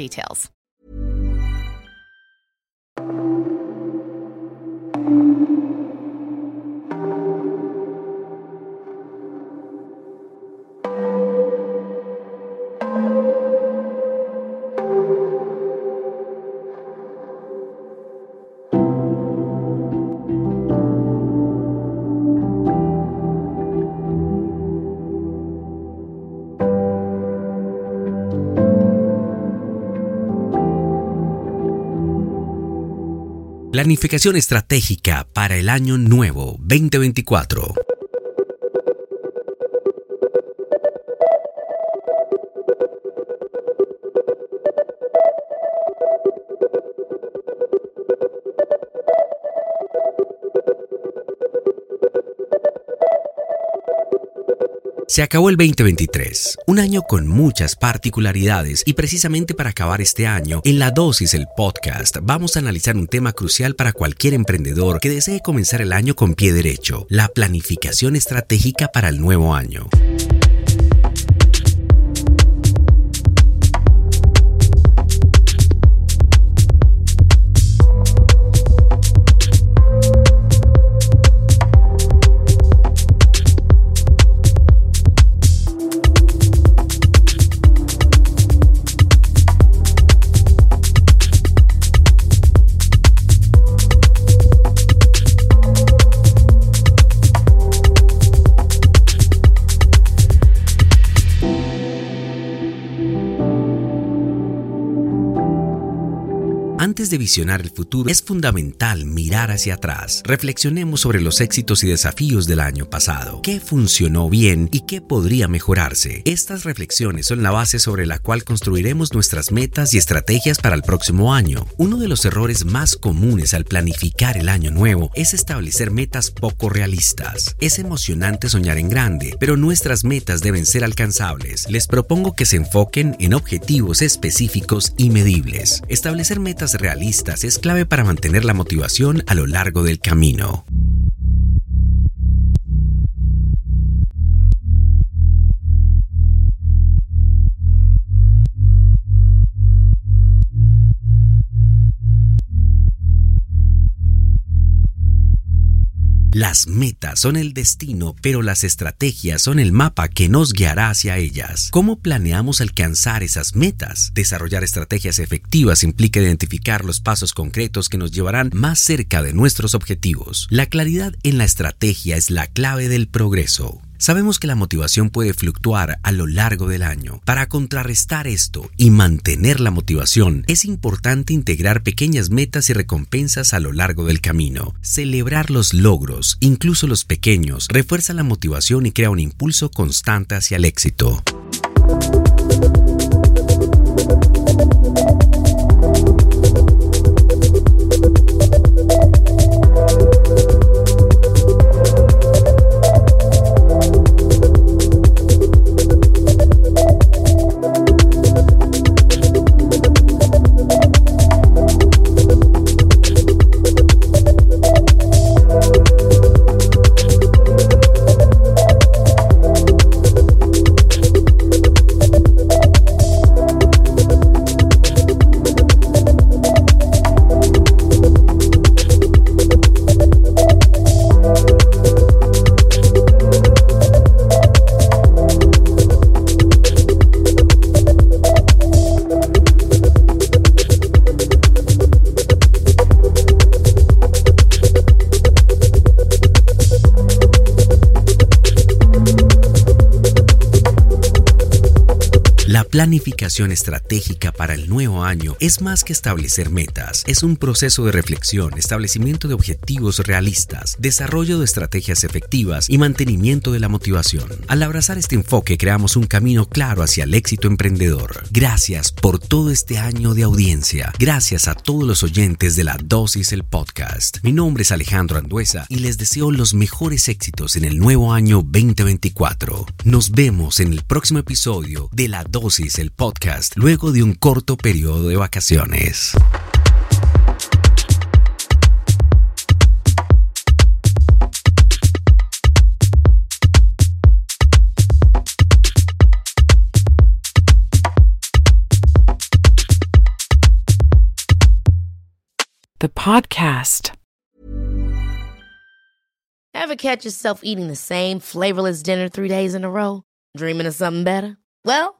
details. Planificación estratégica para el año nuevo 2024. Se acabó el 2023, un año con muchas particularidades y precisamente para acabar este año, en la dosis el podcast vamos a analizar un tema crucial para cualquier emprendedor que desee comenzar el año con pie derecho, la planificación estratégica para el nuevo año. Antes de visionar el futuro, es fundamental mirar hacia atrás. Reflexionemos sobre los éxitos y desafíos del año pasado. ¿Qué funcionó bien y qué podría mejorarse? Estas reflexiones son la base sobre la cual construiremos nuestras metas y estrategias para el próximo año. Uno de los errores más comunes al planificar el año nuevo es establecer metas poco realistas. Es emocionante soñar en grande, pero nuestras metas deben ser alcanzables. Les propongo que se enfoquen en objetivos específicos y medibles. Establecer metas realistas es clave para mantener la motivación a lo largo del camino. Las metas son el destino, pero las estrategias son el mapa que nos guiará hacia ellas. ¿Cómo planeamos alcanzar esas metas? Desarrollar estrategias efectivas implica identificar los pasos concretos que nos llevarán más cerca de nuestros objetivos. La claridad en la estrategia es la clave del progreso. Sabemos que la motivación puede fluctuar a lo largo del año. Para contrarrestar esto y mantener la motivación, es importante integrar pequeñas metas y recompensas a lo largo del camino. Celebrar los logros, incluso los pequeños, refuerza la motivación y crea un impulso constante hacia el éxito. Planificación estratégica para el nuevo año es más que establecer metas, es un proceso de reflexión, establecimiento de objetivos realistas, desarrollo de estrategias efectivas y mantenimiento de la motivación. Al abrazar este enfoque creamos un camino claro hacia el éxito emprendedor. Gracias por todo este año de audiencia. Gracias a todos los oyentes de la Dosis el Podcast. Mi nombre es Alejandro Anduesa y les deseo los mejores éxitos en el nuevo año 2024. Nos vemos en el próximo episodio de La Dosis el Podcast luego de un corto periodo de vacaciones. The podcast. Ever catch yourself eating the same flavorless dinner three days in a row? Dreaming of something better? Well,